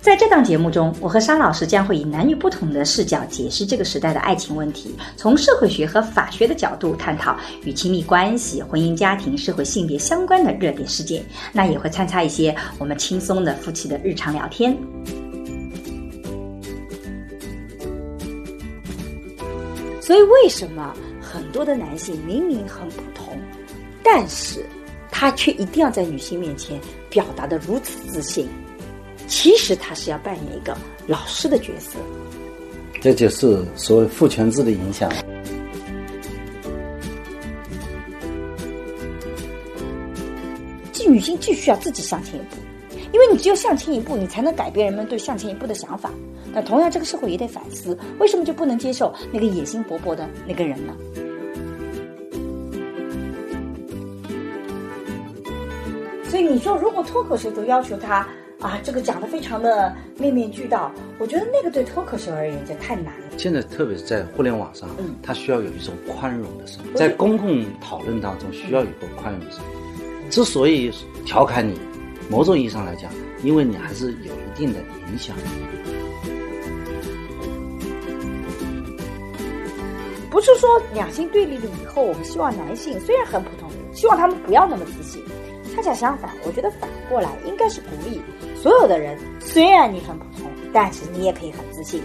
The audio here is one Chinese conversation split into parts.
在这档节目中，我和商老师将会以男女不同的视角解释这个时代的爱情问题，从社会学和法学的角度探讨与亲密关系、婚姻家庭、社会性别相关的热点事件。那也会参差一些我们轻松的夫妻的日常聊天。所以，为什么很多的男性明明很普通，但是他却一定要在女性面前表达的如此自信？其实他是要扮演一个老师的角色，这就是所谓父权制的影响。即女性既需要自己向前一步，因为你只有向前一步，你才能改变人们对向前一步的想法。但同样，这个社会也得反思，为什么就不能接受那个野心勃勃的那个人呢？所以你说，如果脱口秀都要求他。啊，这个讲的非常的面面俱到，我觉得那个对脱口秀而言就太难了。现在特别是在互联网上，嗯，它需要有一种宽容的生活，在公共讨论当中需要有个宽容的生活。之所以调侃你，某种意义上来讲，因为你还是有一定的影响。不是说两性对立了以后，我们希望男性虽然很普通，希望他们不要那么自信。恰恰相反，我觉得反过来应该是鼓励。所有的人，虽然你很普通，但是你也可以很自信。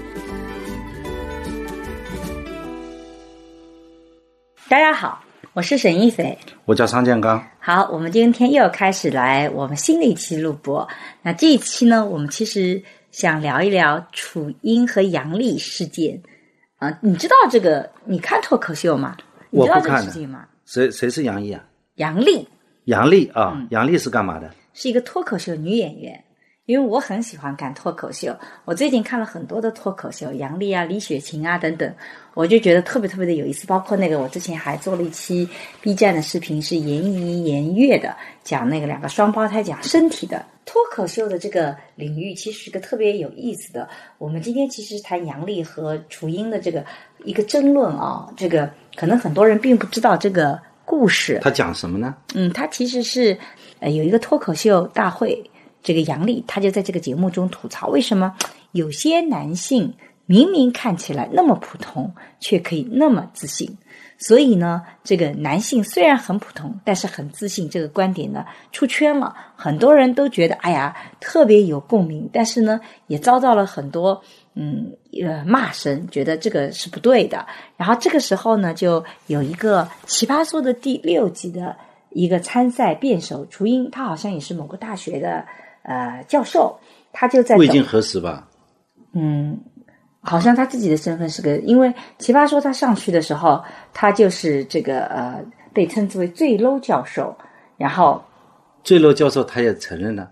大家好，我是沈一斐，我叫商建刚。好，我们今天又开始来我们新的一期录播。那这一期呢，我们其实想聊一聊楚英和杨丽事件。啊，你知道这个？你看脱口秀吗？我不看的。谁谁是杨毅啊？杨丽。杨丽啊，杨丽是干嘛的？是一个脱口秀女演员。因为我很喜欢看脱口秀，我最近看了很多的脱口秀，杨笠啊、李雪琴啊等等，我就觉得特别特别的有意思。包括那个，我之前还做了一期 B 站的视频，是严怡、严月的，讲那个两个双胞胎讲身体的脱口秀的这个领域，其实是个特别有意思的。我们今天其实谈杨笠和楚英的这个一个争论啊，这个可能很多人并不知道这个故事。他讲什么呢？嗯，他其实是呃有一个脱口秀大会。这个杨丽，她就在这个节目中吐槽，为什么有些男性明明看起来那么普通，却可以那么自信？所以呢，这个男性虽然很普通，但是很自信，这个观点呢出圈了，很多人都觉得哎呀特别有共鸣，但是呢也遭到了很多嗯呃骂声，觉得这个是不对的。然后这个时候呢，就有一个奇葩说的第六集的一个参赛辩手楚英，他好像也是某个大学的。呃，教授，他就在未经核实吧？嗯，好像他自己的身份是个，因为奇葩说他上去的时候，他就是这个呃，被称之为最 low 教授，然后最 low 教授他也承认了，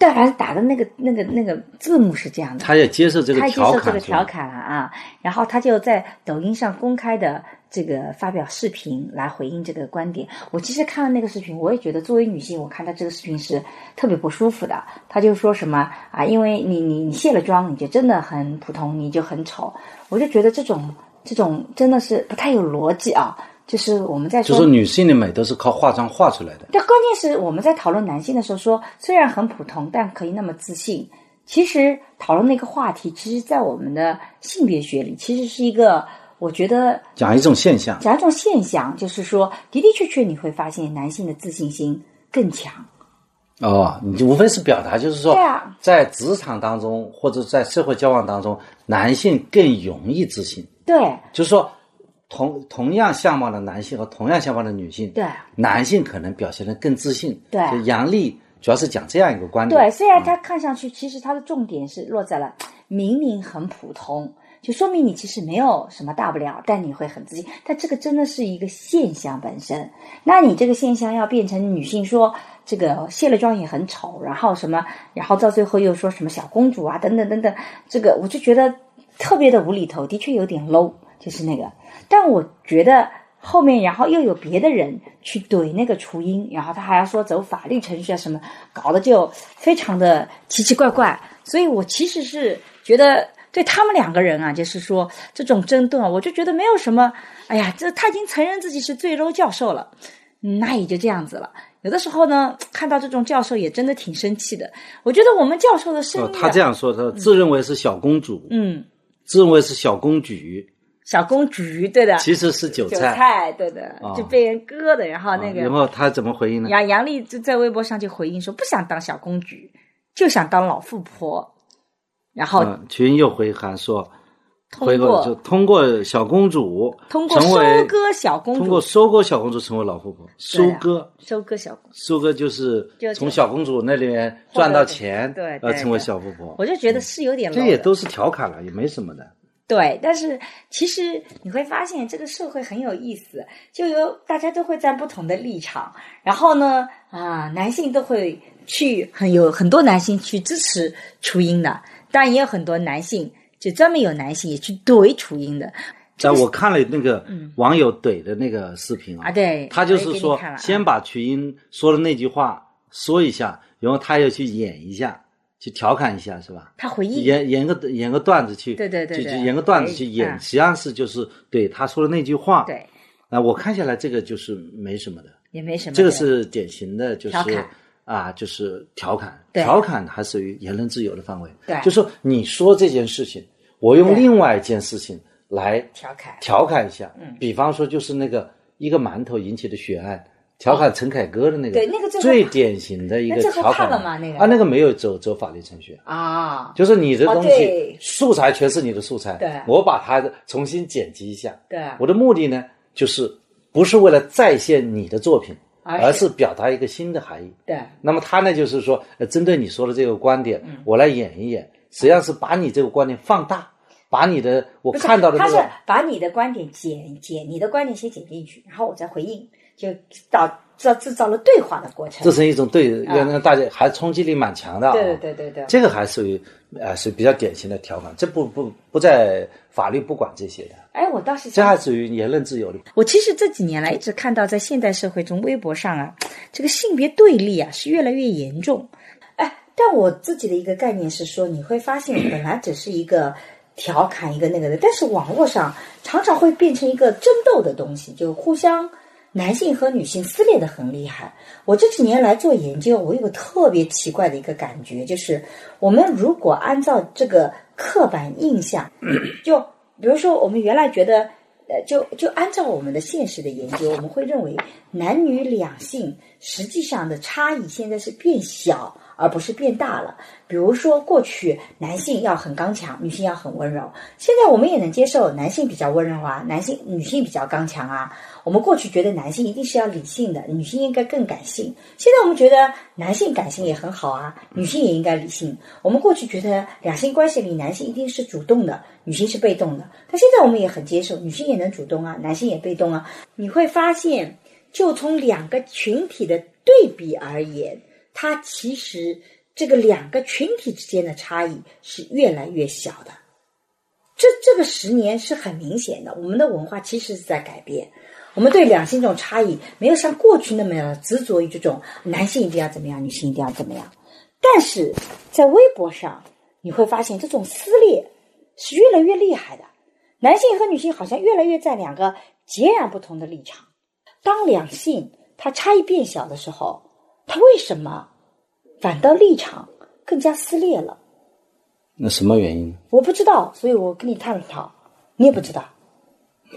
但还是打的那个那个那个字幕是这样的，他也接受这个调侃，他接受这个调侃了啊，然后他就在抖音上公开的。这个发表视频来回应这个观点，我其实看了那个视频，我也觉得作为女性，我看到这个视频是特别不舒服的。他就说什么啊，因为你你你卸了妆，你就真的很普通，你就很丑。我就觉得这种这种真的是不太有逻辑啊。就是我们在说，就是女性的美都是靠化妆画出来的。但关键是我们在讨论男性的时候，说虽然很普通，但可以那么自信。其实讨论那个话题，其实，在我们的性别学里，其实是一个。我觉得讲一种现象，讲一种现象，就是说的的确确你会发现男性的自信心更强。哦，你就无非是表达，就是说，啊，在职场当中或者在社会交往当中，男性更容易自信。对，就是说同同样相貌的男性和同样相貌的女性，对，男性可能表现的更自信。对，杨丽主要是讲这样一个观点。对，虽然他看上去，其实他的重点是落在了 明明很普通。就说明你其实没有什么大不了，但你会很自信。但这个真的是一个现象本身。那你这个现象要变成女性说这个卸了妆也很丑，然后什么，然后到最后又说什么小公主啊，等等等等，这个我就觉得特别的无厘头，的确有点 low，就是那个。但我觉得后面，然后又有别的人去怼那个雏鹰，然后他还要说走法律程序啊什么，搞得就非常的奇奇怪怪。所以我其实是觉得对他们两个人啊，就是说这种争论啊，我就觉得没有什么。哎呀，这他已经承认自己是最 low 教授了，那也就这样子了。有的时候呢，看到这种教授也真的挺生气的。我觉得我们教授的声音、哦，他这样说，他自认为是小公主，嗯，自认为是小公举，小公举，对的，其实是韭韭菜。菜，对的，哦就被人割的。然后那啊个然后他怎么回应呢？杨杨丽就在微博上就回应说，不想当小公举，就想当老富婆。然后嗯，群又回函说，通回过过就通过小公主通过收割小公主通过收割小公主成为老富婆，收割。收割小公主，收割就是就从小公主那里面赚到钱，对对呃，成为小富婆。我就觉得是有点这也都是调侃了，也没什么的。对，但是其实你会发现这个社会很有意思，就有大家都会站不同的立场，然后呢，啊，男性都会去很有很多男性去支持雏鹰的，当然也有很多男性就专门有男性也去怼雏鹰的。但我看了那个网友怼的那个视频啊，嗯啊，对，他就是说先把瞿英说的那句话说一下，然后他又去演一下，去调侃一下，是吧？他回忆，演演个演个段子去，对对对对就就演个段子去演，嗯。实际上是就是对他说的那句话。对，那我看下来，这个就是没什么的，也没什么，这个是典型的，就是啊，就是调侃，调侃还属于言论自由的范围。对。就说你说这件事情，我用另外一件事情来调侃，调侃一下，嗯。比方说就是那个一个馒头引起的血案，调侃陈凯歌的那个，对那个最最典型的一个调侃判了吗？那个啊，那个没有走走法律程序，啊，就是你的哦东西、素材全是你的素材，对。我把它重新剪辑一下，对，我的目的呢，就是不是为了再现你的作品，而是。表达一个新的含义。对，那么他呢，就是说，呃，针对你说的这个观点，嗯。我来演一演，实际上是把你这个观点放大，把你的我看到的他是把你的观点剪剪，你的观点先剪进去，然后我再回应，就导造制造了对话的过程。这是一种对啊让让大家还冲击力蛮强的啊。对对对对对，这个还属于呃是比较典型的调侃，这不不不在法律不管这些的，哎，我倒是这还想，属于言论自由的。我其实这几年来一直看到，在现代社会中，微博上啊，这个性别对立啊是越来越严重。哎，但我自己的一个概念是说，你会发现本来只是一个调侃，一个那个的，但是网络上常常会变成一个争斗的东西，就互相男性和女性撕裂的很厉害。我这几年来做研究，我有个特别奇怪的一个感觉，就是我们如果按照这个刻板印象，就比如说我们原来觉得。呃，就就按照我们的现实的研究，我们会认为男女两性实际上的差异现在是变小，而不是变大了。比如说，过去男性要很刚强，女性要很温柔。现在我们也能接受男性比较温柔啊，男性女性比较刚强啊。我们过去觉得男性一定是要理性的，女性应该更感性。现在我们觉得男性感性也很好啊，女性也应该理性。我们过去觉得两性关系里男性一定是主动的，女性是被动的。但现在我们也很接受，女性也能主动啊，男性也被动啊。你会发现，就从两个群体的对比而言，它其实这个两个群体之间的差异是越来越小的。这这个十年是很明显的，我们的文化其实是在改变。我们对两性这种差异没有像过去那么执着于这种男性一定要怎么样，女性一定要怎么样。但是在微博上，你会发现这种撕裂是越来越厉害的。男性和女性好像越来越在两个截然不同的立场。当两性它差异变小的时候，它为什么反倒立场更加撕裂了？那什么原因？我不知道，所以我跟你探讨，你也不知道。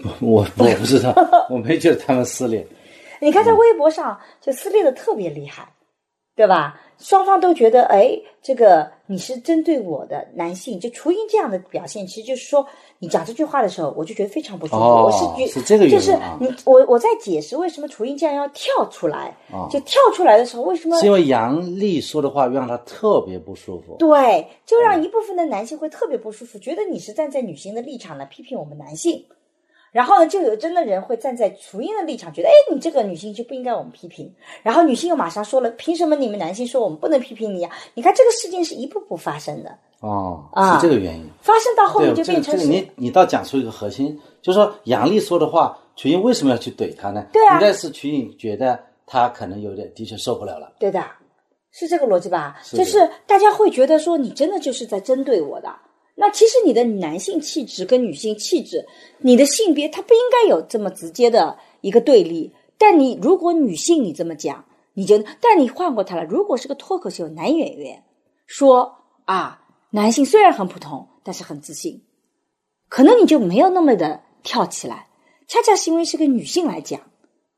我我不知道，我没觉得他们撕裂。你看在微博上就撕裂的特别厉害，对吧？双方都觉得，哎，这个你是针对我的男性，就雏鹰这样的表现，其实就是说，你讲这句话的时候，我就觉得非常不舒服。哦我是觉是这个原因就是啊你我我在解释为什么雏鹰这样要跳出来，哦就跳出来的时候，为什么是因为杨丽说的话让他特别不舒服。对，就让一部分的男性会特别不舒服，觉得你是站在女性的立场来批评我们男性。然后呢，就有真的人会站在雏鹰的立场，觉得，哎，你这个女性就不应该我们批评。然后女性又马上说了，凭什么你们男性说我们不能批评你呀？你看这个事件是一步步发生的，哦，啊是这个原因。发生到后，面就这个这个变成是，你你倒讲出一个核心，就是说杨丽说的话，瞿颖为什么要去怼她呢？对啊应该是瞿颖觉得她可能有点的确受不了了。对的，是这个逻辑吧？是就是大家会觉得说你真的就是在针对我的。那其实你的男性气质跟女性气质，你的性别它不应该有这么直接的一个对立。但你如果女性你这么讲，你就但你换过他了，如果是个脱口秀男演员说啊，男性虽然很普通，但是很自信，可能你就没有那么的跳起来。恰恰是因为是个女性来讲，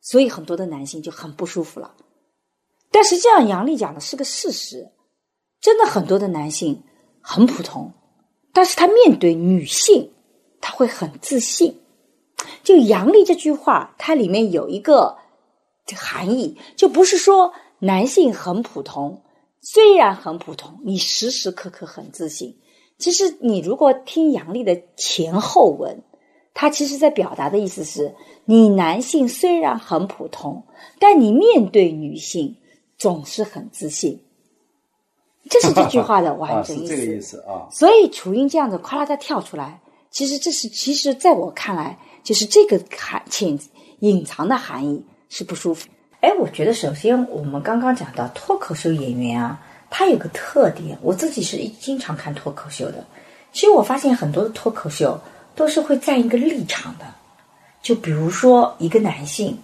所以很多的男性就很不舒服了。但实际上，杨丽讲的是个事实，真的很多的男性很普通，但是他面对女性，他会很自信。就杨丽这句话，它里面有一个含义，就不是说男性很普通，虽然很普通，你时时刻刻很自信。其实你如果听杨丽的前后文，他其实在表达的意思是，你男性虽然很普通，但你面对女性总是很自信。这是这句 话的完啊，整意思。是这个意思啊。所以楚英这样子夸啦的跳出来，其实这是其实在我看来，就是这个含潜隐藏的含义是不舒服。哎，我觉得首先我们刚刚讲到脱口秀演员啊，他有个特点，我自己是一经常看脱口秀的。其实我发现很多的脱口秀都是会站一个立场的，就比如说一个男性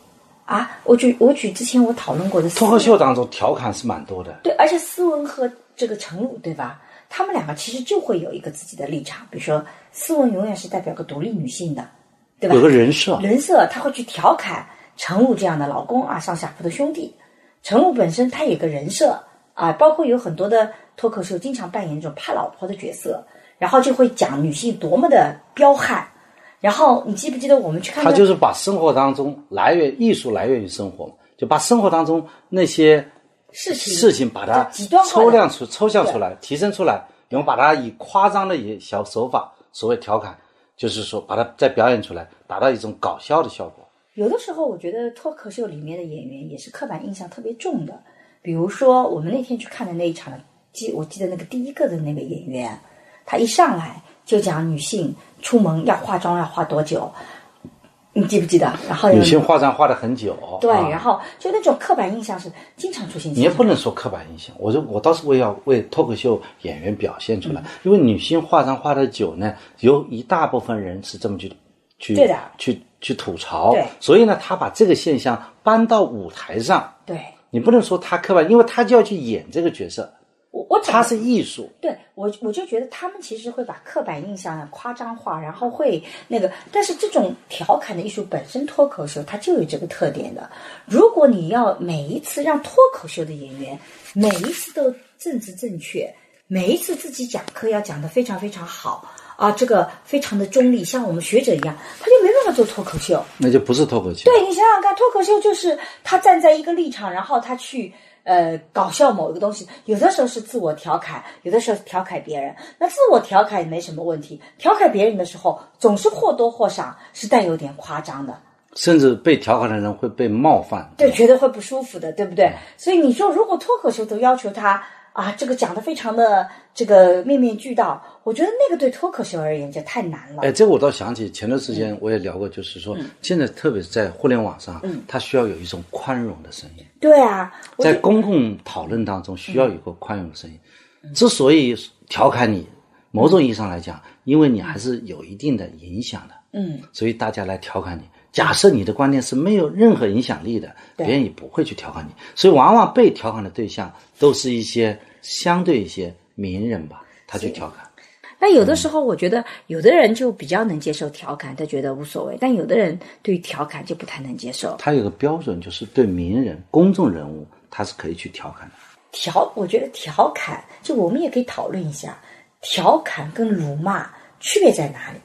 啊，我举我举之前我讨论过的脱口秀当中调侃是蛮多的，对，而且斯文和这个陈露，对吧？他们两个其实就会有一个自己的立场，比如说斯文永远是代表个独立女性的，对吧？有个人设。人设，他会去调侃陈露这样的老公啊，上下铺的兄弟。陈露本身他有个人设啊，包括有很多的脱口秀经常扮演这种怕老婆的角色，然后就会讲女性多么的彪悍。然后你记不记得我们去看那他就是把生活当中来源艺术来源于生活嘛，就把生活当中那些事情事情把它抽亮出、抽象出来、提升出来，然后把它以夸张的一小手法，所谓调侃，就是说把它再表演出来，达到一种搞笑的效果。有的时候，我觉得脱口秀里面的演员也是刻板印象特别重的。比如说，我们那天去看的那一场，记我记得那个第一个的那个演员，他一上来就讲女性出门要化妆要化多久，你记不记得？然后女性化妆化的很久，对，啊。然后就那种刻板印象是经常出现。你也不能说刻板印象，我说我倒是为要为脱口秀演员表现出来，因为女性化妆化的久呢，有一大部分人是这么去去对的。去去吐槽。对，所以呢，他把这个现象搬到舞台上，对。你不能说他刻板，因为他就要去演这个角色，我我他是艺术，对我，我就觉得他们其实会把刻板印象夸张化，然后会那个，但是这种调侃的艺术本身，脱口秀它就有这个特点的。如果你要每一次让脱口秀的演员每一次都政治正确，每一次自己讲课要讲得非常非常好啊，这个非常的中立，像我们学者一样，他就没办法做脱口秀。那就不是脱口秀。对你想想看，脱口秀就是他站在一个立场，然后他去呃搞笑某一个东西，有的时候是自我调侃，有的时候调侃别人。那自我调侃也没什么问题，调侃别人的时候，总是或多或少是带有点夸张的，甚至被调侃的人会被冒犯。对，觉得会不舒服的，对不对？所以你说，如果脱口秀都要求他啊，这个讲的非常的这个面面俱到，我觉得那个对脱口秀而言就太难了。哎，这个我倒想起前段时嗯间我也聊过，就是说现在特别是在互联网上，它需要有一种宽容的声音。对啊，在公共讨论当中需要有个宽容的声音。之所以调侃你，某种意义上来讲，因为你还是有一定的影响的，嗯，所以大家来调侃你。假设你的观点是没有任何影响力的，别人也不会去调侃你。所以往往被调侃的对象都是一些相对一些名人吧，他去调侃。那有的时候，我觉得有的人就比较能接受调侃，他觉得无所谓；但有的人对于调侃就不太能接受。他有个标准，就是对名人、公众人物，他是可以去调侃的。调，我觉得调侃，就我们也可以讨论一下，调侃跟辱骂区别在哪里？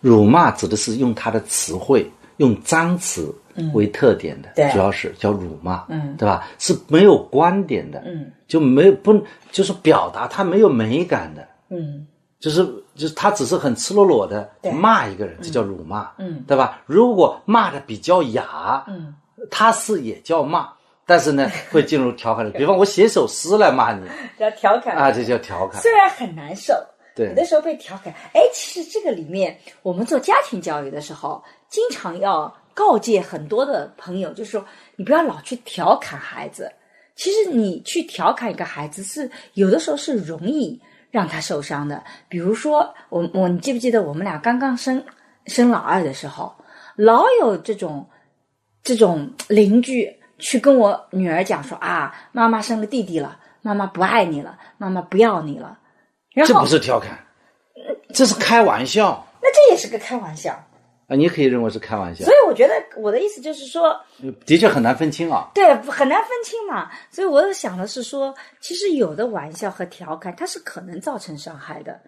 辱骂指的是用他的词汇，用脏词为特点的，主要是叫辱骂，嗯对吧？是没有观点的，嗯就没有不就是表达他没有美感的，嗯，就是就是他只是很赤裸裸的对骂一个人，这叫辱骂，嗯对吧？如果骂的比较雅，嗯，他是也叫骂，但是呢 会进入调侃的。比方我写首诗来骂你叫调侃啊，这叫调侃。虽然很难受，对有的时候被调侃。哎，其实这个里面，我们做家庭教育的时候，经常要告诫很多的朋友，就是说，你不要老去调侃孩子。其实你去调侃一个孩子是有的时候是容易让他受伤的。比如说，我我你记不记得我们俩刚刚生生老二的时候，老有这种这种邻居去跟我女儿讲说啊，妈妈生了弟弟了，妈妈不爱你了，妈妈不要你了。然后这不是调侃，这是开玩笑那这也是个开玩笑，啊！你可以认为是开玩笑所，以我觉得我的意思就是说，的确很难分清啊。对，很难分清嘛。所以我想的是说，其实有的玩笑和调侃，它是可能造成伤害的，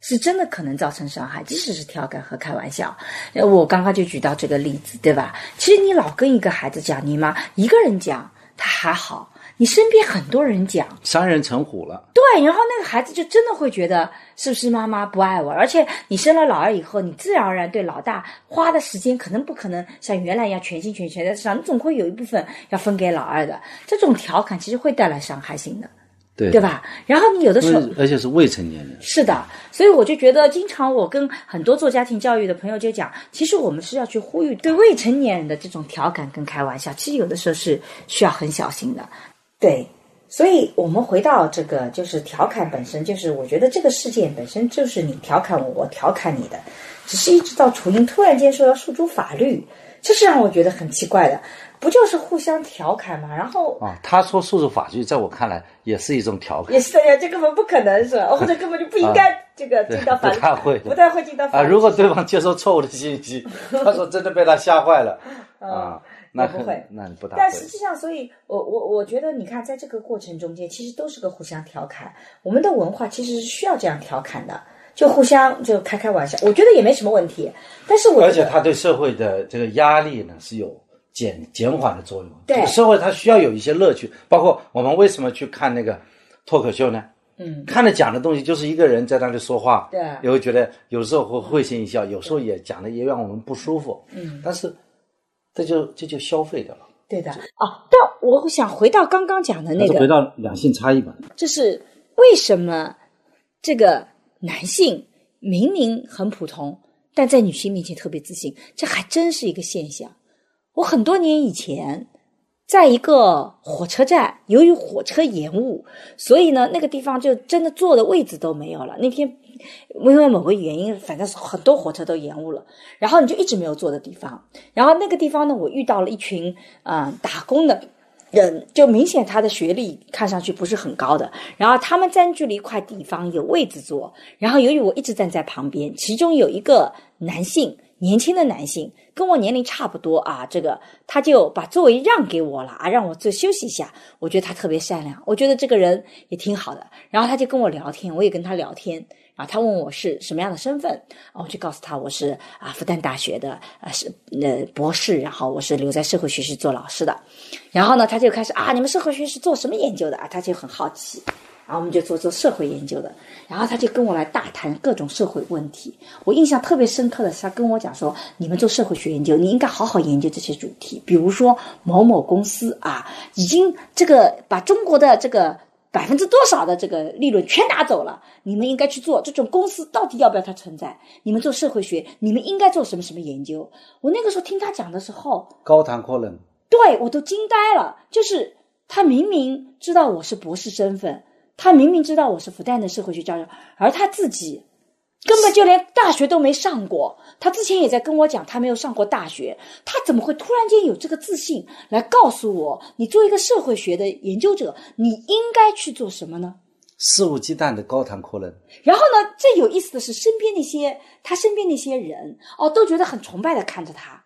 是真的可能造成伤害，即使是调侃和开玩笑。呃我刚刚就举到这个例子，对吧？其实你老跟一个孩子讲，你妈一个人讲，他还好。你身边很多人讲，三人成虎了，对，然后那个孩子就真的会觉得是不是妈妈不爱我？而且你生了老二以后，你自然而然对老大花的时间可能不可能像原来一样全心全意全在上，你总会有一部分要分给老二的。这种调侃其实会带来伤害性的，对对？吧？然后你有的时候而而且是未成年人，是的，所以我就觉得，经常我跟很多做家庭教育的朋友就讲，其实我们是要去呼吁对未成年人的这种调侃跟开玩笑，其实有的时候是需要很小心的。对，所以我们回到这个，就是调侃本身，就是我觉得这个事件本身就是你调侃我，我调侃你的，只是一直到楚英突然间说要诉诸法律，这是让我觉得很奇怪的，不就是互相调侃吗？然后啊，他说诉诸法律，在我看来也是一种调侃也是的呀，这根本不可能是吧，或者根本就不应该这个进到法律，不太会不太会进到法啊。如果对方接受错误的信息，他说真的被他吓坏了啊，那也不会 那你不打但实际上，所以我我我觉得，你看，在这个过程中间，其实都是个互相调侃。我们的文化其实是需要这样调侃的，就互相就开开玩笑，我觉得也没什么问题。但是我而且觉得它对社会的这个压力呢是有减减缓的作用。对这个社会它需要有一些乐趣，包括我们为什么去看那个脱口秀呢？嗯，看着讲的东西就是一个人在那里说话，对也会觉得有时候会会心一笑，有时候也讲的也让我们不舒服，嗯，但是这就这就消费的了。对的啊。但我想回到刚刚讲的那个，回到两性差异吧。就是为什么这个男性明明很普通，但在女性面前特别自信，这还真是一个现象。我很多年以前，在一个火车站，由于火车延误，所以呢，那个地方就真的坐的位置都没有了。那天因为某个原因，反正是很多火车都延误了，然后你就一直没有坐的地方。然后那个地方呢，我遇到了一群啊、打工的人，就明显他的学历看上去不是很高的，然后他们占据了一块地方有位置坐，然后由于我一直站在旁边，其中有一个男性。年轻的男性跟我年龄差不多啊，这个他就把座位让给我了啊，让我坐休息一下。我觉得他特别善良，我觉得这个人也挺好的。然后他就跟我聊天，我也跟他聊天。然后他问我是什么样的身份，我就告诉他我是啊复旦大学的啊是呃博士，然后我是留在社会学系做老师的。然后呢，他就开始啊，你们社会学是做什么研究的啊？他就很好奇。然后我们就做做社会研究的，然后他就跟我来大谈各种社会问题。我印象特别深刻的是，他跟我讲说，你们做社会学研究，你应该好好研究这些主题，比如说某某公司啊，已经这个把中国的这个百分之多少的这个利润全拿走了，你们应该去做这种公司到底要不要它存在？你们做社会学，你们应该做什么什么研究？我那个时候听他讲的时候，高谈阔论，对我都惊呆了。就是他明明知道我是博士身份，他明明知道我是复旦的社会学教授，而他自己根本就连大学都没上过。他之前也在跟我讲，他没有上过大学，他怎么会突然间有这个自信来告诉我，你作为一个社会学的研究者，你应该去做什么呢？肆无忌惮的高谈阔论。然后呢，最有意思的是，身边那些他身边那些人哦，都觉得很崇拜的看着他。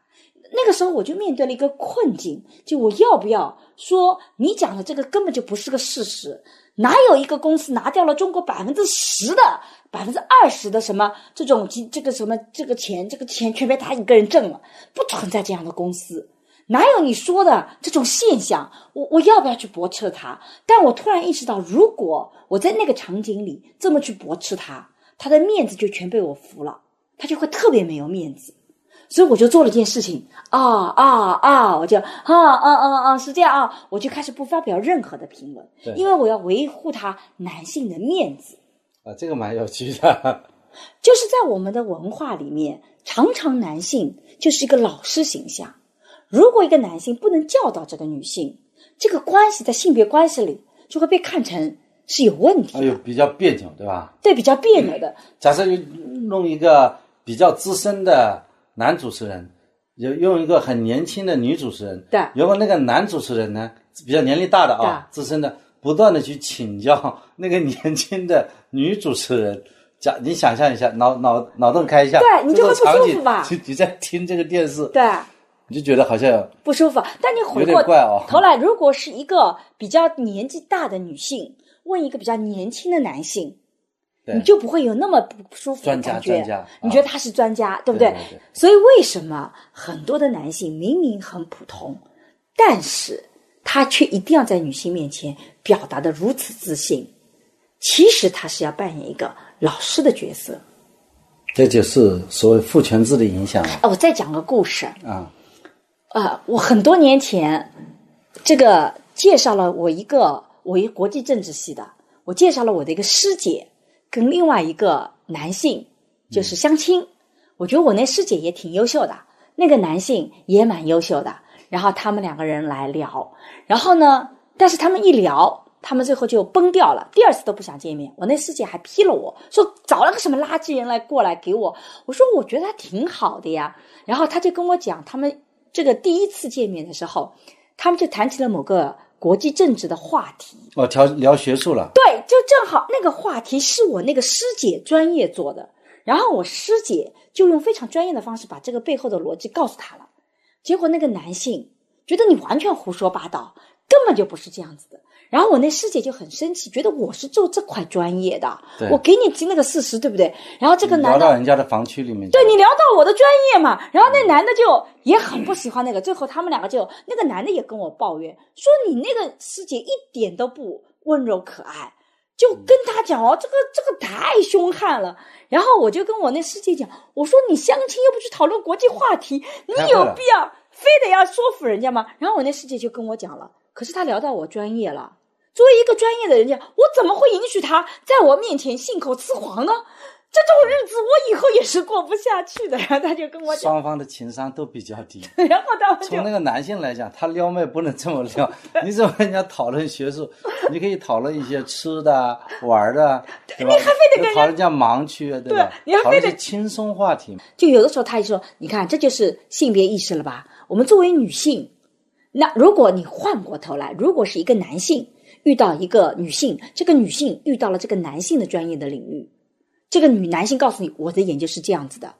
那个时候我就面对了一个困境，就我要不要说你讲的这个根本就不是个事实？哪有一个公司拿掉了中国百分之十的、百分之二十的什么这种这个什么这个钱，这个钱全被他一个人挣了？不存在这样的公司。哪有你说的这种现象？我我要不要去驳斥他？但我突然意识到，如果我在那个场景里这么去驳斥他，他的面子就全被我服了，他就会特别没有面子。所以我就做了件事情啊啊啊！我就啊啊啊啊，是这样啊，我就开始不发表任何的评论，对因为我要维护他男性的面子。啊，这个蛮有趣的。就是在我们的文化里面，常常男性就是一个老师形象。如果一个男性不能教导这个女性，这个关系在性别关系里就会被看成是有问题的，哎呦，比较别扭，对吧？对，比较别扭的。假设你弄一个比较资深的男主持人，有用一个很年轻的女主持人，对。如果那个男主持人呢比较年龄大的啊，资深的，不断的去请教那个年轻的女主持人。讲，你想象一下，脑脑脑洞开一下，对你就会不舒服吧你 你在听这个电视，对，你就觉得好像不舒服。但你回过头来，如果是一个比较年纪大的女性问一个比较年轻的男性，对你就不会有那么不舒服的感觉专家。你觉得他是专家，对不对对对所以为什么很多的男性明明很普通，但是他却一定要在女性面前表达的如此自信？其实他是要扮演一个老师的角色。这就是所谓父权制的影响啊，我再讲个故事。啊。呃，我很多年前，这个介绍了我一个我一国际政治系的，我介绍了我的一个师姐跟另外一个男性就是相亲。我觉得我那师姐也挺优秀的，那个男性也蛮优秀的。然后他们两个人来聊，然后呢，但是他们一聊，他们最后就崩掉了，第二次都不想见面。我那师姐还批了我说找了个什么垃圾人来过来给我，我说我觉得他挺好的呀。然后他就跟我讲，他们这个第一次见面的时候，他们就谈起了某个国际政治的话题。哦，聊聊学术了，对，就正好那个话题是我那个师姐专业做的，然后我师姐就用非常专业的方式把这个背后的逻辑告诉他了。结果那个男性觉得你完全胡说八道，根本就不是这样子的。然后我那师姐就很生气，觉得我是做这块专业的，我给你听那个事实，对不对？然后这个男的聊到人家的房区里面，对你聊到我的专业嘛，然后那男的就也很不喜欢那个，最后他们两个就那个男的也跟我抱怨说你那个师姐一点都不温柔可爱，就跟他讲哦，这个这个太凶悍了。然后我就跟我那师姐讲，我说你相亲又不去讨论国际话题，你有必要非得要说服人家吗？然后我那师姐就跟我讲了，可是他聊到我专业了。作为一个专业的人家，我怎么会允许他在我面前信口雌黄呢？这种日子我以后也是过不下去的。然后他就跟我讲，双方的情商都比较低。然后他们从那个男性来讲，他撩妹不能这么撩，你怎么跟人家讨论学术？你可以讨论一些吃的、玩的，对吧？你还非得跟人家讨论人家盲区，对吧？对你还非得轻松话题嘛。就有的时候他就说：“你看，这就是性别意识了吧？我们作为女性，那如果你换过头来，如果是一个男性遇到一个女性，这个女性遇到了这个男性的专业的领域，这个女男性告诉你我的研究是这样子的，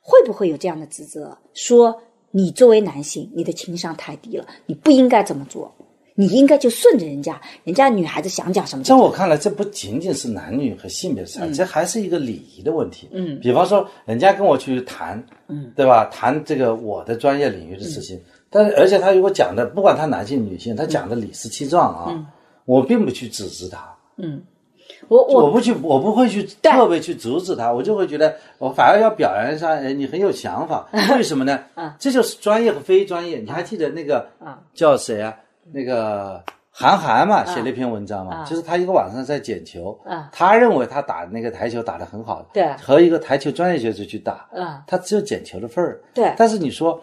会不会有这样的指责？说你作为男性，你的情商太低了，你不应该这么做，你应该就顺着人家，人家女孩子想讲什么。在我看来，这不仅仅是男女和性别差，这还是一个礼仪的问题。嗯比方说，人家跟我去谈，嗯，对吧？谈这个我的专业领域的事情，但是而且他如果讲的，不管他男性女性，他讲的理直气壮啊，我并不去指责他。嗯，我我我不去，我不会去特别去阻止他，我就会觉得我反而要表扬一下，哎，你很有想法。为什么呢？啊这就是专业和非专业。你还记得那个嗯叫谁啊？那个韩寒嘛，写了一篇文章嘛，嗯就是他一个晚上在捡球啊，他认为他打那个台球打得很好，对和一个台球专业选手去打，嗯他只有捡球的份儿。对但是你说。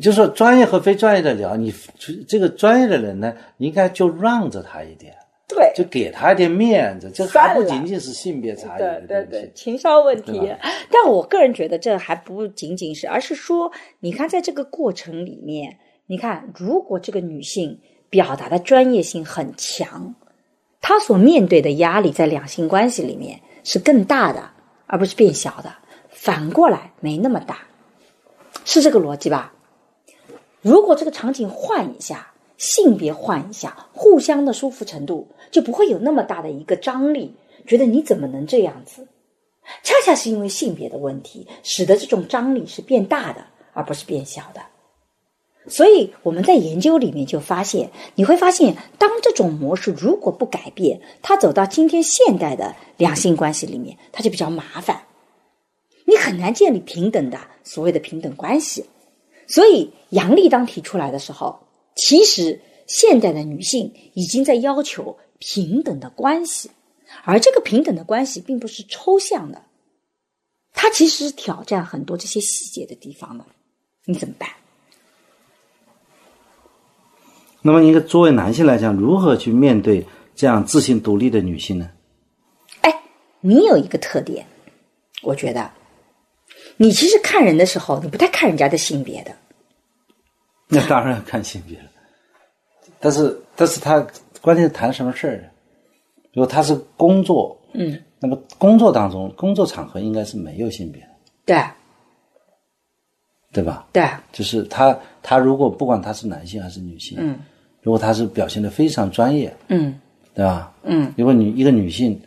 就是说专业和非专业的聊，你这个专业的人呢，你应该就让着他一点，对就给他一点面子，这还不仅仅是性别差异对。对对，情商问题。但我个人觉得这还不仅仅是，而是说，你看在这个过程里面，你看如果这个女性表达的专业性很强，她所面对的压力在两性关系里面是更大的，而不是变小的。反过来没那么大，是这个逻辑吧？如果这个场景换一下，性别换一下，互相的舒服程度就不会有那么大的一个张力，觉得你怎么能这样子？恰恰是因为性别的问题，使得这种张力是变大的，而不是变小的。所以我们在研究里面就发现，你会发现，当这种模式如果不改变，它走到今天现代的两性关系里面，它就比较麻烦，你很难建立平等的所谓的平等关系。所以杨丽当提出来的时候，其实现代的女性已经在要求平等的关系，而这个平等的关系并不是抽象的，它其实是挑战很多这些细节的地方的。你怎么办？那么，一个作为男性来讲，如何去面对这样自信独立的女性呢？哎，你有一个特点，我觉得，你其实看人的时候，你不太看人家的性别的。那当然要看性别了，但是，但是他关键是谈什么事儿？如果他是工作，嗯，那么工作当中，工作场合应该是没有性别的，对。对吧？对，就是他，他如果不管他是男性还是女性，嗯。如果他是表现的非常专业，嗯。对吧？嗯。如果你一个女性，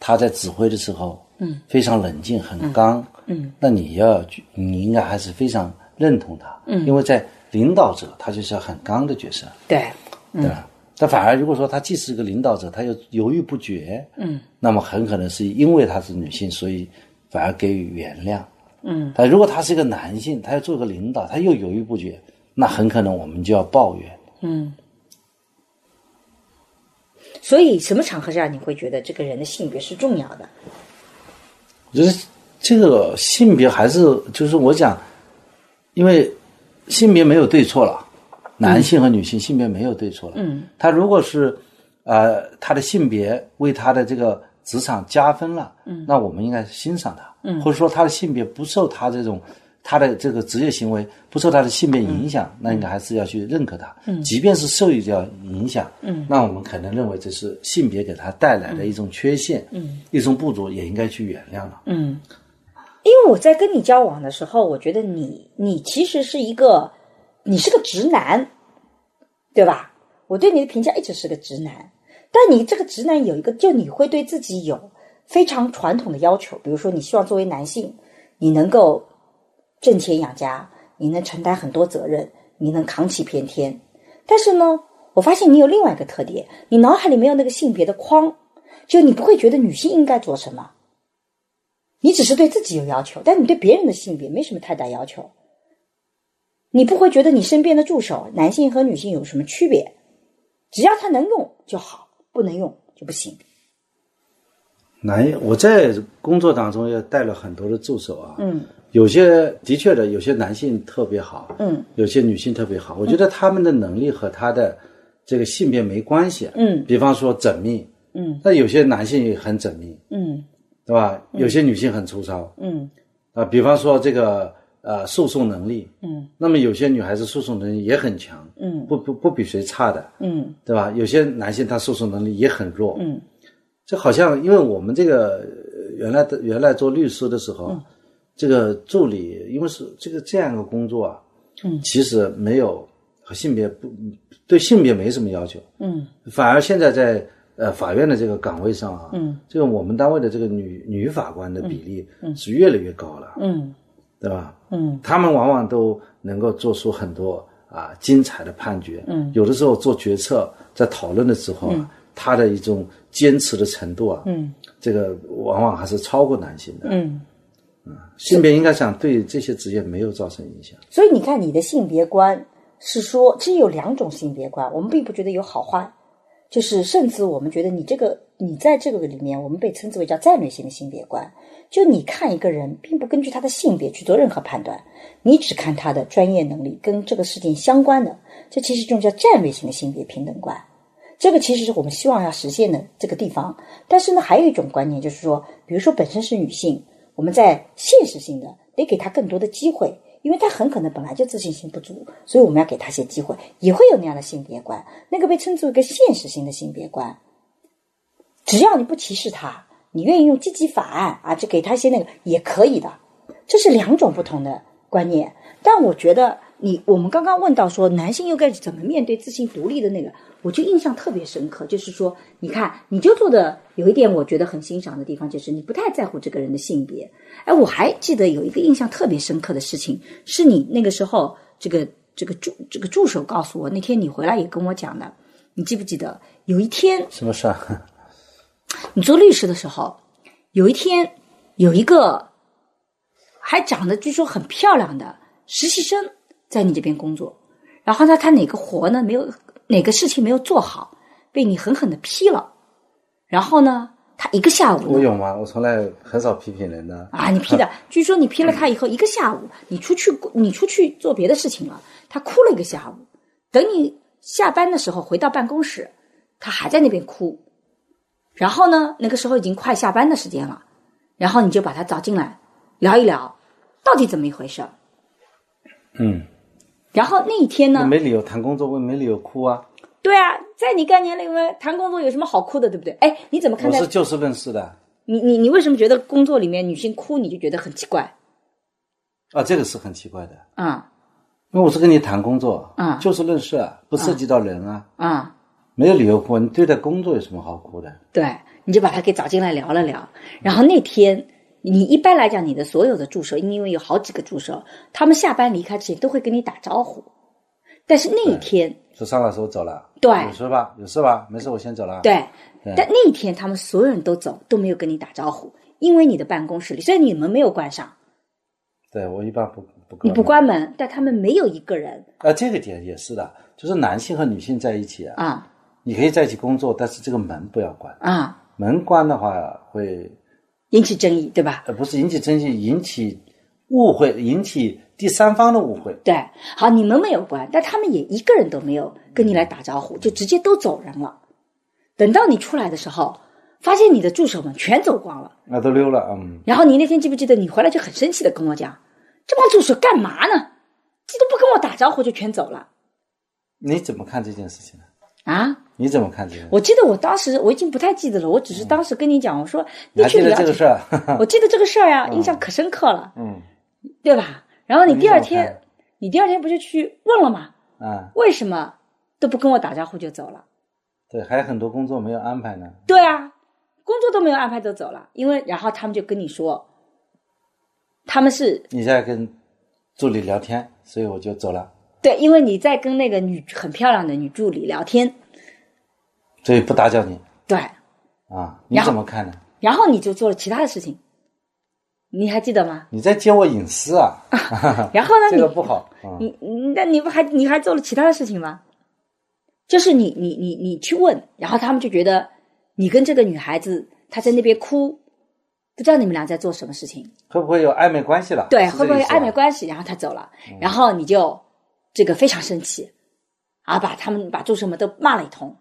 她在指挥的时候，嗯，非常冷静，很刚，嗯，那你要你应该还是非常认同他，嗯因为在领导者，他就是要很刚的角色，对，对吧？但反而如果说他既是个领导者，他又犹豫不决，嗯那么很可能是因为他是女性，所以反而给予原谅。嗯但如果他是一个男性，他要做个领导，他又犹豫不决，那很可能我们就要抱怨。嗯。所以，什么场合下你会觉得这个人的性别是重要的？我觉得这个性别还是就是我讲，因为性别没有对错了，男性和女性性别没有对错了。嗯，他如果是呃他的性别为他的这个职场加分了，嗯，那我们应该欣赏他，嗯，或者说他的性别不受他这种他的这个职业行为不受他的性别影响，那应该还是要去认可他，嗯，即便是受一点影响，嗯，那我们可能认为这是性别给他带来的一种缺陷，嗯，一种不足，也应该去原谅了。嗯，因为我在跟你交往的时候，我觉得你你其实是一个，你是个直男，对吧？我对你的评价一直是个直男，但你这个直男有一个，就你会对自己有非常传统的要求，比如说你希望作为男性，你能够挣钱养家，你能承担很多责任，你能扛起偏天。但是呢，我发现你有另外一个特点，你脑海里没有那个性别的框，就你不会觉得女性应该做什么。你只是对自己有要求，但你对别人的性别没什么太大要求。你不会觉得你身边的助手男性和女性有什么区别，只要他能用就好，不能用就不行。男，我在工作当中也带了很多的助手啊，嗯有些的确的，有些男性特别好，嗯有些女性特别好。我觉得他们的能力和他的这个性别没关系。嗯比方说缜密，嗯那有些男性也很缜密，嗯对吧？有些女性很粗糙。嗯。啊。比方说这个呃诉讼能力，嗯。那么有些女孩子诉讼能力也很强，嗯。不不不比谁差的，嗯。对吧？有些男性他诉讼能力也很弱，嗯。这好像因为我们这个呃原来的原来做律师的时候，嗯。这个助理因为是这个这样一个工作啊，嗯。其实没有和性别不对性别没什么要求，嗯。反而现在在呃法院的这个岗位上啊，嗯这个我们单位的这个女女法官的比例是越来越高了，嗯对吧？嗯他们往往都能够做出很多啊精彩的判决，嗯有的时候做决策在讨论的时候啊，他的一种坚持的程度啊，嗯这个往往还是超过男性的。嗯。性别应该讲对这些职业没有造成影响。所以你看，你的性别观是说，其实有两种性别观，我们并不觉得有好坏，就是甚至我们觉得你这个你在这个里面，我们被称之为叫战略性的性别观。就你看一个人，并不根据他的性别去做任何判断，你只看他的专业能力跟这个事情相关的，这其实就叫战略性的性别平等观。这个其实是我们希望要实现的这个地方。但是呢，还有一种观念就是说，比如说本身是女性，我们在现实性的得给她更多的机会，因为他很可能本来就自信心不足，所以我们要给他些机会，也会有那样的性别观，那个被称之为一个现实性的性别观。只要你不歧视他，你愿意用积极法案啊，就给他一些那个也可以的，这是两种不同的观念。但我觉得你我们刚刚问到说男性又该怎么面对自信独立的那个，我就印象特别深刻，就是说，你看，你就做的有一点我觉得很欣赏的地方，就是你不太在乎这个人的性别。哎，我还记得有一个印象特别深刻的事情，是你那个时候这个这个助这个助手告诉我，那天你回来也跟我讲的，你记不记得？有一天什么事儿？你做律师的时候，有一天有一个还长得据说很漂亮的实习生在你这边工作，然后呢，他哪个活呢没有哪个事情没有做好，被你狠狠的批了，然后呢，他一个下午我有吗？我从来很少批评人的。啊，你批的，据说你批了他以后一个下午，你出去你出去做别的事情了，他哭了一个下午，等你下班的时候回到办公室，他还在那边哭，然后呢，那个时候已经快下班的时间了，然后你就把他找进来聊一聊，到底怎么一回事儿。嗯，然后那一天呢，没理由谈工作，我没理由哭啊。对啊，在你概念里面谈工作有什么好哭的，对不对？哎，你怎么看待我是？就事论事的你你你为什么觉得工作里面女性哭你就觉得很奇怪？啊，这个是很奇怪的，啊因为我是跟你谈工作，嗯就事论事啊，不涉及到人啊，啊，没有理由哭。你对待工作有什么好哭的？对，你就把他给找进来聊了聊。然后那天，你一般来讲，你的所有的助手，因为有好几个助手，他们下班离开之前都会跟你打招呼。但是那一天，说张老师我走了，对。有事吧？有事吧？没事，我先走了。，对，对。但那一天他们所有人都走，都没有跟你打招呼，因为你的办公室里虽然你们没有关上，对我一般不不你不关门，但他们没有一个人。啊，这个点也是的，就是男性和女性在一起啊，啊。你可以在一起工作，但是这个门不要关，啊。门关的话会引起争议，对吧？呃不是引起争议，引起误会，引起第三方的误会。对，好，你们没有关，但他们也一个人都没有跟你来打招呼，就直接都走人了。等到你出来的时候，发现你的助手们全走光了。那都溜了，嗯，然后你那天记不记得，你回来就很生气的跟我讲，这帮助手干嘛呢？这都不跟我打招呼就全走了你怎么看这件事情呢？啊！你怎么看这个？我记得我当时我已经不太记得了，我只是当时跟你讲，我说你去了解，这个事儿？我记得这个事儿呀、印象可深刻了，嗯对吧？然后你第二天你第二天不就去问了吗？啊，为什么都不跟我打招呼就走了？对，还有很多工作没有安排呢。对啊，工作都没有安排就走了，因为然后他们就跟你说，他们是你在跟助理聊天，所以我就走了，对，因为你在跟那个女很漂亮的女助理聊天，所以不打搅你对，啊。你怎么看呢？然后你就做了其他的事情，你还记得吗？你在揭我隐私啊？然后呢，这个不好。嗯你你那你不还你还做了其他的事情吗？就是你你你你去问，然后他们就觉得你跟这个女孩子她在那边哭，不知道你们俩在做什么事情。会不会有暧昧关系了？对，会不会个意思吧暧昧关系？然后他走了，然后你就这个非常生气，啊，把他们把助手们都骂了一通，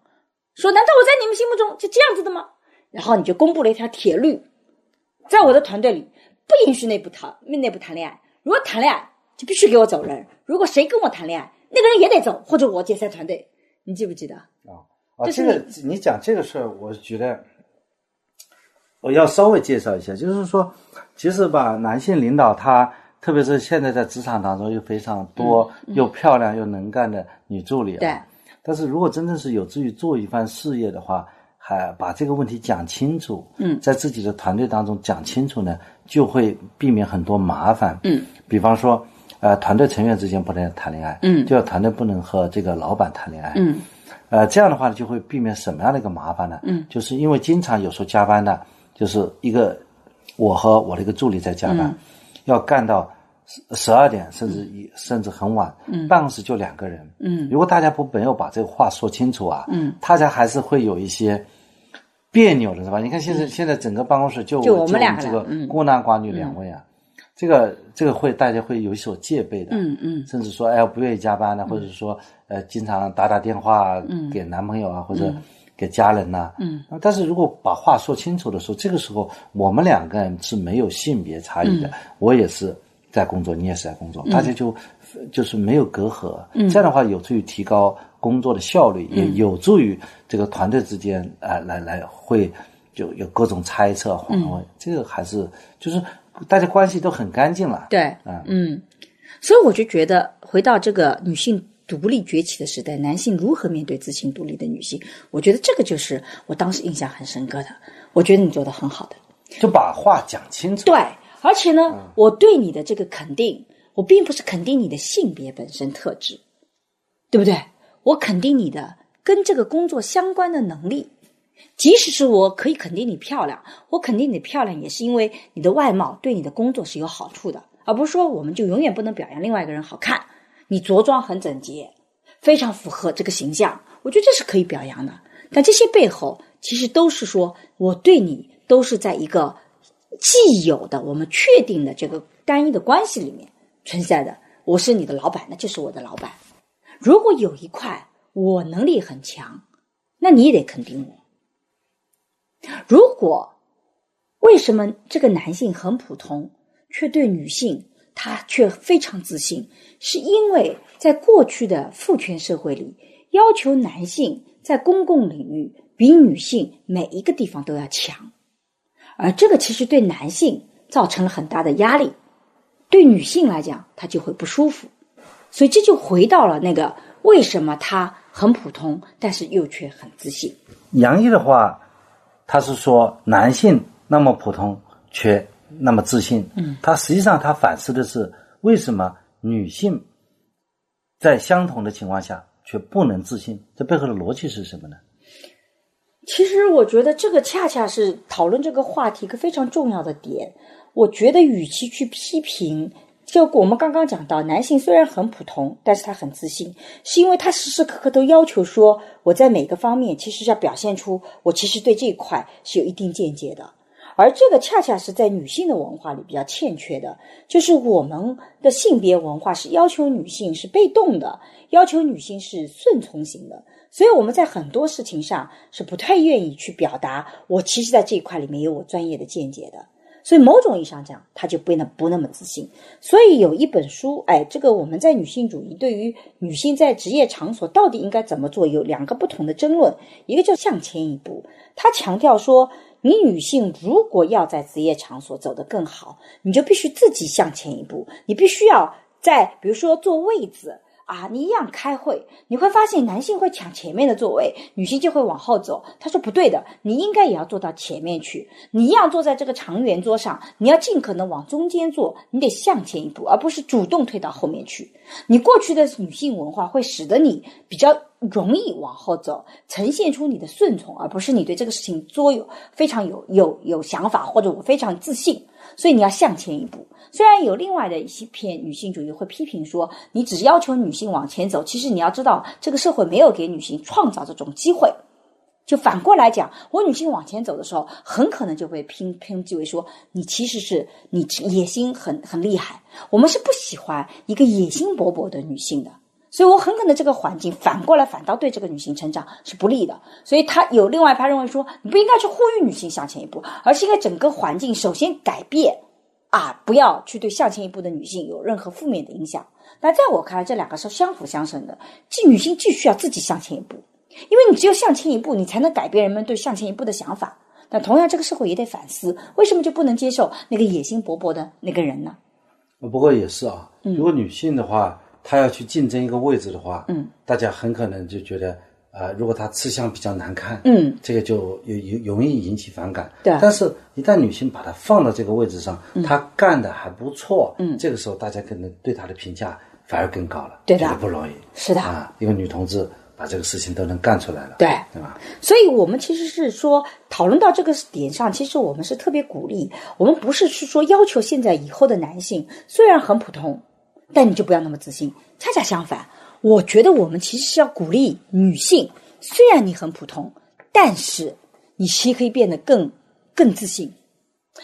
说难道我在你们心目中就这样子的吗？然后你就公布了一条铁律，在我的团队里不允许内部谈内部谈恋爱，如果谈恋爱就必须给我走人，如果谁跟我谈恋爱，那个人也得走，或者我解散团队。你记不记得？啊，这是这个你讲这个事儿，我觉得我要稍微介绍一下，就是说，其实吧，男性领导他，特别是现在在职场当中又非常多又漂亮又能干的女助理对。但是如果真正是有志于做一番事业的话，还把这个问题讲清楚，嗯在自己的团队当中讲清楚呢，就会避免很多麻烦。嗯，比方说，呃，团队成员之间不能谈恋爱，嗯就要团队不能和这个老板谈恋爱，嗯呃，这样的话呢，就会避免什么样的一个麻烦呢？嗯，就是因为经常有时候加班的，就是一个我和我的一个助理在加班，嗯要干到十十二点，甚至一、甚至很晚，嗯，办公室就两个人，嗯。如果大家不没有把这个话说清楚啊，嗯，大家还是会有一些别扭的，是吧？你看现在、现在整个办公室就就我们两个这个孤男寡女两位啊，这个这个会大家会有所戒备的，嗯嗯。甚至说哎不愿意加班呢，或者说呃经常打打电话嗯。给男朋友啊，或者给家人呐、嗯。啊但是如果把话说清楚的时候，这个时候我们两个人是没有性别差异的，嗯。我也是在工作，你也是在工作，大家就就是没有隔阂，嗯。这样的话有助于提高工作的效率，也有助于这个团队之间啊、呃来来会就有各种猜测嗯访问，这个还是就是大家关系都很干净了，对，嗯。嗯，所以我就觉得，回到这个女性独立崛起的时代，男性如何面对自信独立的女性，我觉得这个就是我当时印象很深刻的。我觉得你做的很好的，就把话讲清楚，对，而且呢，我对你的这个肯定，我并不是肯定你的性别本身特质，对不对？我肯定你的跟这个工作相关的能力，即使是我可以肯定你漂亮，我肯定你漂亮也是因为你的外貌对你的工作是有好处的，而不是说我们就永远不能表扬另外一个人好看，你着装很整洁，非常符合这个形象，我觉得这是可以表扬的。但这些背后其实都是说我对你都是在一个既有的我们确定的这个单一的关系里面存在的。我是你的老板，那就是我的老板。如果有一块我能力很强，那你也得肯定我。如果为什么这个男性很普通，却对女性他却非常自信？是因为在过去的父权社会里，要求男性在公共领域比女性每一个地方都要强，而这个其实对男性造成了很大的压力，对女性来讲，她就会不舒服。所以这就回到了那个为什么他很普通，但是又却很自信。杨毅的话，他是说男性那么普通却那么自信。嗯，他实际上他反思的是为什么女性在相同的情况下却不能自信？这背后的逻辑是什么呢？其实我觉得这个恰恰是讨论这个话题一个非常重要的点。我觉得与其去批评。就我们刚刚讲到，男性虽然很普通，但是他很自信，是因为他时时刻刻都要求说，我在每个方面其实要表现出我其实对这一块是有一定见解的。而这个恰恰是在女性的文化里比较欠缺的，就是我们的性别文化是要求女性是被动的，要求女性是顺从型的，所以我们在很多事情上是不太愿意去表达，我其实在这一块里面有我专业的见解的。所以某种意义上讲，他就不那不那么自信。所以有一本书，哎，这个我们在女性主义对于女性在职业场所到底应该怎么做，有两个不同的争论。一个叫向前一步，他强调说，你女性如果要在职业场所走得更好，你就必须自己向前一步，你必须要在比如说坐位子。啊，你一样开会，你会发现男性会抢前面的座位，女性就会往后走。他说不对的，你应该也要坐到前面去。你一样坐在这个长圆桌上，你要尽可能往中间坐，你得向前一步，而不是主动退到后面去。你过去的女性文化会使得你比较容易往后走，呈现出你的顺从，而不是你对这个事情作有非常有有有想法，或者我非常自信。所以你要向前一步。虽然有另外的一些偏女性主义会批评说，你只要求女性往前走，其实你要知道，这个社会没有给女性创造这种机会。就反过来讲，我女性往前走的时候，很可能就会评抨击为说，你其实是你野心很很厉害。我们是不喜欢一个野心勃勃的女性的，所以我很可能这个环境反过来反倒对这个女性成长是不利的。所以他有另外一派认为说，你不应该去呼吁女性向前一步，而是应该整个环境首先改变。啊，不要去对向前一步的女性有任何负面的影响。那在我看来，这两个是相辅相成的。即女性既需要自己向前一步，因为你只有向前一步，你才能改变人们对向前一步的想法。那同样，这个社会也得反思，为什么就不能接受那个野心勃勃的那个人呢？不过也是啊，如果女性的话，她要去竞争一个位置的话，嗯，大家很可能就觉得。呃，如果他吃相比较难看，嗯，这个就有有容易引起反感。对，但是，一旦女性把她放到这个位置上，她干的还不错，嗯，这个时候大家可能对她的评价反而更高了。对的，不容易。是的啊，一个女同志把这个事情都能干出来了，对，对吧？所以我们其实是说，讨论到这个点上，其实我们是特别鼓励，我们不是去说要求现在以后的男性虽然很普通，但你就不要那么自信。恰恰相反，我觉得我们其实是要鼓励女性。虽然你很普通，但是你其实可以变得更更自信，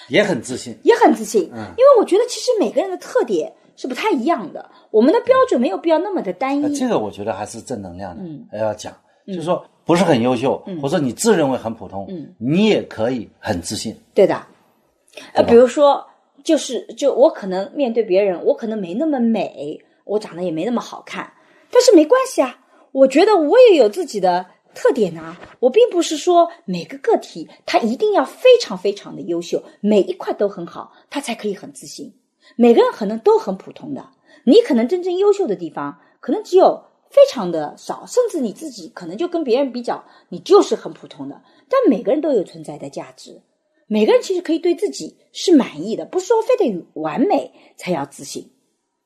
也很自信，也很自信。嗯，因为我觉得其实每个人的特点是不太一样的，我们的标准没有必要那么的单一。这个我觉得还是正能量的，嗯，要讲，就是说不是很优秀，或者你自认为很普通，嗯，你也可以很自信。对的，呃，比如说，就是就我可能面对别人，我可能没那么美，我长得也没那么好看，但是没关系啊。我觉得我也有自己的特点啊，我并不是说每个个体他一定要非常非常的优秀，每一块都很好，他才可以很自信。每个人可能都很普通的，你可能真正优秀的地方可能只有非常的少，甚至你自己可能就跟别人比较，你就是很普通的。但每个人都有存在的价值，每个人其实可以对自己是满意的，不是说非得完美才要自信。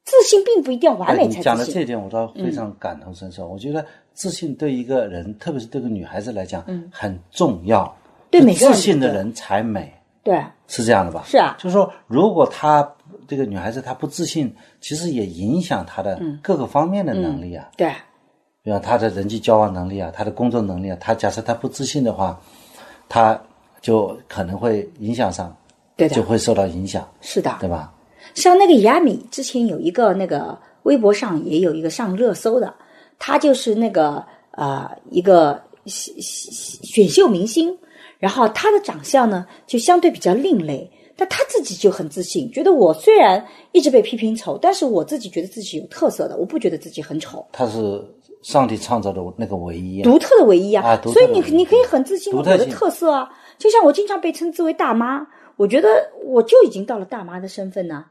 自信并不一定要完美才自信。讲的这一点，我倒非常感同身受。我觉得自信对一个人，特别是对个女孩子来讲，很重要。对每个人自信的人才美，对，是这样的吧？是啊就是说，如果她这个女孩子她不自信，其实也影响她的各个方面的能力啊。对，比方她的人际交往能力啊，她的工作能力啊，她假设她不自信的话，她就可能会影响上，对的就会受到影响，是的。对吧？像那个亚米之前有一个那个微博上也有一个上热搜的，他就是那个呃一个选选秀明星，然后他的长相呢就相对比较另类，但他自己就很自信，觉得我虽然一直被批评丑，但是我自己觉得自己有特色的，我不觉得自己很丑。他是上帝创造的那个唯一、啊。独特的唯一啊，啊独特所以你你可以很自信我的特色啊，就像我经常被称之为大妈，我觉得我就已经到了大妈的身份呢、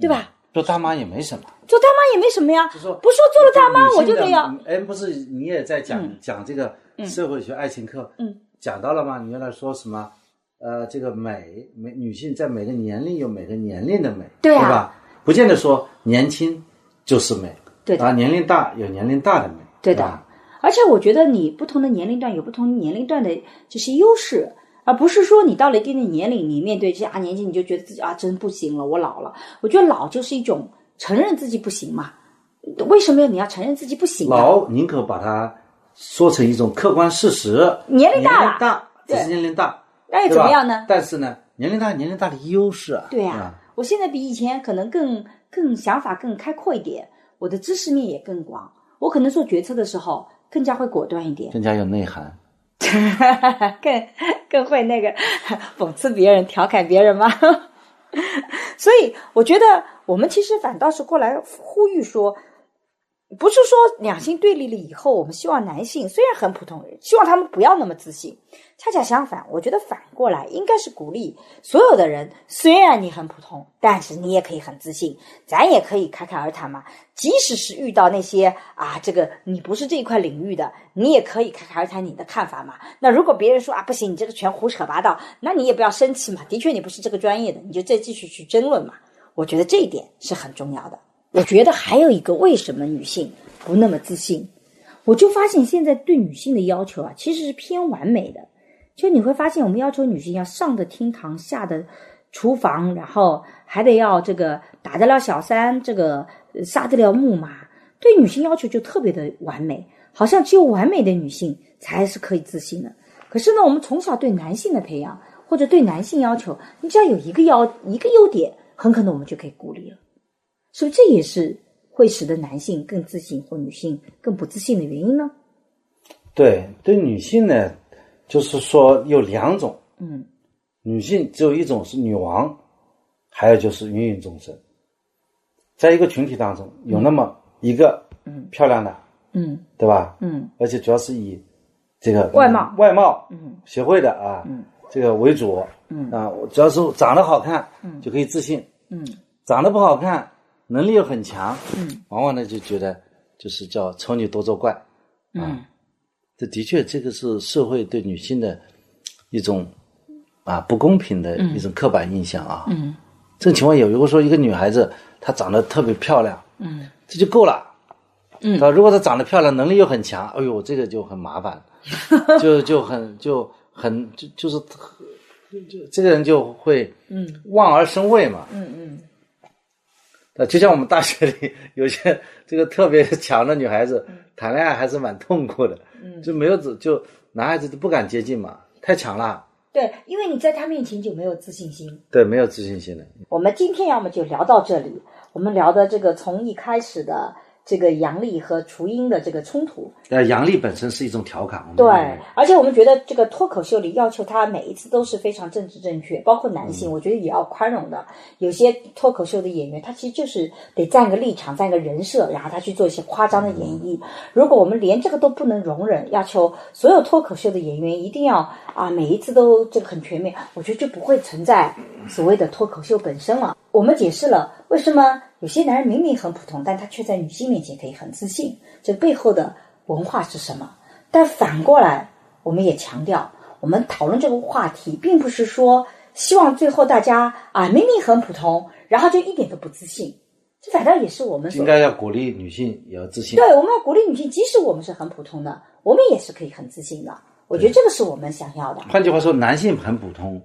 对吧？做大妈也没什么，做大妈也没什么呀，就说不是说做了大妈我就得要，哎，不是你也在讲、讲这个社会学爱情课，嗯，讲到了吗？你原来说什么？呃，这个美美女性在每个年龄有每个年龄的美，对啊吧？不见得说年轻就是美，对啊，年龄大有年龄大的美，对的吧？而且我觉得你不同的年龄段有不同年龄段的这些优势，而不是说你到了一定的年龄，你面对这些啊年纪你就觉得自己啊真不行了，我老了。我觉得老就是一种承认自己不行嘛。为什么你要承认自己不行呢？老宁可把它说成一种客观事实，年龄大了大只是年龄大，那又怎么样呢？但是呢，年龄大年龄大的优势啊，对呀、吧我现在比以前可能更更想法更开阔一点，我的知识面也更广，我可能做决策的时候更加会果断一点，更加有内涵。更更会那个讽刺别人、调侃别人吗？所以我觉得我们其实反倒是过来呼吁说，不是说两性对立了以后，我们希望男性虽然很普通，希望他们不要那么自信。恰恰相反，我觉得反过来应该是鼓励所有的人，虽然你很普通，但是你也可以很自信，咱也可以侃侃而谈嘛。即使是遇到那些啊，这个你不是这一块领域的，你也可以侃侃而谈你的看法嘛。那如果别人说啊不行，你这个全胡扯八道，那你也不要生气嘛。的确你不是这个专业的，你就再继续去争论嘛。我觉得这一点是很重要的。我觉得还有一个，为什么女性不那么自信？我就发现现在对女性的要求啊，其实是偏完美的。就你会发现，我们要求女性要上的厅堂，下的厨房，然后还得要这个打得了小三，这个杀得了木马，对女性要求就特别的完美，好像只有完美的女性才是可以自信的。可是呢，我们从小对男性的培养或者对男性要求，你只要有一个要一个优点，很可能我们就可以孤立了。是不是这也是会使得男性更自信或女性更不自信的原因呢？对，对女性呢，就是说有两种，嗯，女性只有一种是女王，还有就是芸芸众生。在一个群体当中，有那么一个嗯漂亮的，嗯对吧？嗯而且主要是以这个外貌外貌嗯协会的啊，嗯这个为主，嗯啊，我只要是长得好看，嗯就可以自信；嗯长得不好看，能力又很强，嗯。往往呢就觉得就是叫丑女多作怪。嗯。这的确，这个是社会对女性的一种啊不公平的一种刻板印象啊。嗯。这种情况有，如果说一个女孩子她长得特别漂亮，嗯。这就够了。嗯。啊，如果她长得漂亮，能力又很强，哎呦，这个就很麻烦，就就很就很就就是就这个人就会嗯。望而生畏嘛。嗯嗯呃，就像我们大学里有些这个特别强的女孩子谈恋爱还是蛮痛苦的，嗯，就没有自就男孩子都不敢接近嘛，太强了，对，因为你在他面前就没有自信心。对，没有自信心的。我们今天要么就聊到这里，我们聊的这个从一开始的这个阳历和雏鹰的这个冲突，呃，阳历本身是一种调侃，对，而且我们觉得这个脱口秀里要求他每一次都是非常政治正确，包括男性，我觉得也要宽容的。有些脱口秀的演员，他其实就是得站个立场，站个人设，然后他去做一些夸张的演绎。如果我们连这个都不能容忍，要求所有脱口秀的演员一定要啊每一次都这个很全面，我觉得就不会存在所谓的脱口秀本身了。我们解释了为什么有些男人明明很普通，但他却在女性面前可以很自信，这背后的文化是什么？但反过来，我们也强调，我们讨论这个话题，并不是说希望最后大家啊明明很普通，然后就一点都不自信。这反倒也是我们应该要鼓励女性也要自信。对，我们要鼓励女性，即使我们是很普通的，我们也是可以很自信的。我觉得这个是我们想要的。换句话说，男性很普通，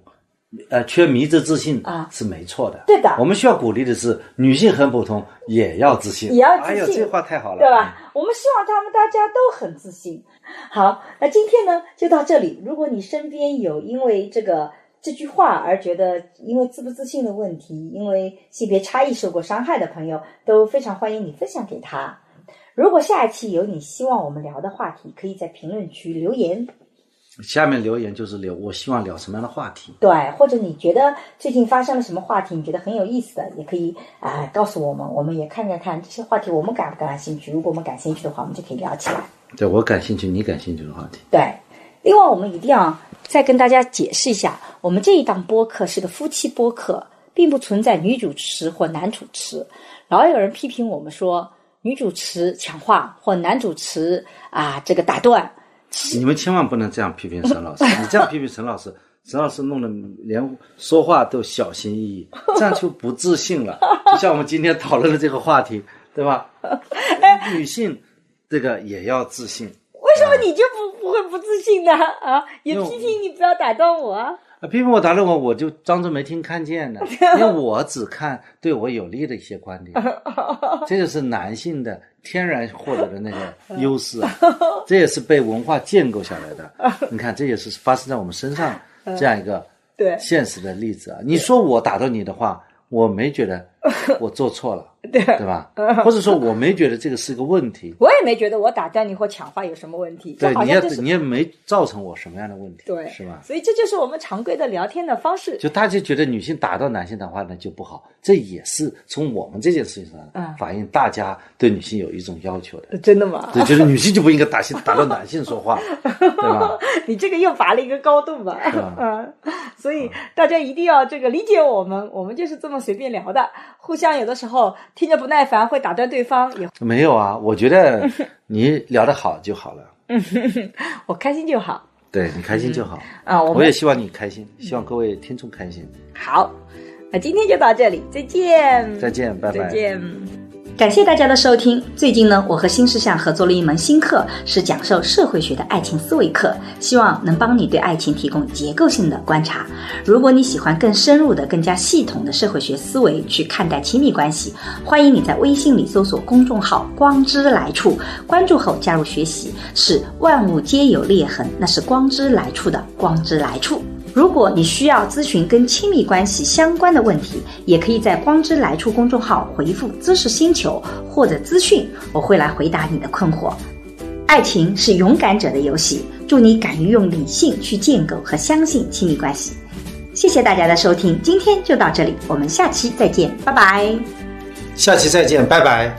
呃，缺迷之自信啊是没错的。对的我们需要鼓励的是，女性很普通，也要自信，也要自信哎呦，这话太好了，对吧？我们希望他们大家都很自信。好，那今天呢就到这里。如果你身边有因为这个这句话而觉得因为自不自信的问题，因为性别差异受过伤害的朋友，都非常欢迎你分享给他。如果下一期有你希望我们聊的话题，可以在评论区留言。下面留言就是聊，我希望聊什么样的话题？对，或者你觉得最近发生了什么话题，你觉得很有意思的，也可以啊、告诉我们，我们也看看看这些话题我们感不感兴趣。如果我们感兴趣的话，我们就可以聊起来。对我感兴趣，你感兴趣的话题。对，另外我们一定要再跟大家解释一下，我们这一档播客是个夫妻播客，并不存在女主持或男主持。老有人批评我们说女主持抢话或男主持啊这个打断，你们千万不能这样批评沈老师，你这样批评沈老师，沈老师弄得连说话都小心翼翼，这样就不自信了。就像我们今天讨论的这个话题，对吧？女性这个也要自信。为什么你就不不会不自信呢？啊，也批评你不要打断我啊。啊，批评我打断我，我就装作没听看见呢，因为我只看对我有利的一些观点，这就是男性的天然获得的那个 优势啊，这也是被文化建构下来的。你看，这也是发生在我们身上这样一个对现实的例子啊。你说我打断你的话，我没觉得我做错了，对对吧？或者说我没觉得这个是个问题，我也没觉得我打断你或抢话有什么问题，对，你也你也没造成我什么样的问题，对，是吧？所以这就是我们常规的聊天的方式。就大家觉得女性打断男性的话呢就不好，这也是从我们这件事情上嗯反映大家对女性有一种要求的。真的吗？对，就是女性就不应该打性打到男性说话，对吧？你这个又拔了一个高度吧嗯，所以大家一定要这个理解我们，我们就是这么随便聊的，互相有的时候听着不耐烦会打断对方，也没有啊，我觉得 你聊得好就好了，我开心就好对你开心就好。啊。我我也希望你开心，希望各位听众开心。好，那今天就到这里，再见，再见，拜拜。再见。感谢大家的收听。最近呢，我和新事项合作了一门新课，是讲授社会学的爱情思维课，希望能帮你对爱情提供结构性的观察。如果你喜欢更深入的、更加系统的社会学思维去看待亲密关系，欢迎你在微信里搜索公众号“光之来处”，关注后加入学习。是万物皆有裂痕，那是光之来处的光之来处。如果你需要咨询跟亲密关系相关的问题，也可以在“光之来处”公众号回复“知识星球”或者“资讯”，我会来回答你的困惑。爱情是勇敢者的游戏，祝你敢于用理性去建构和相信亲密关系。谢谢大家的收听，今天就到这里，我们下期再见，拜拜。下期再见，拜拜。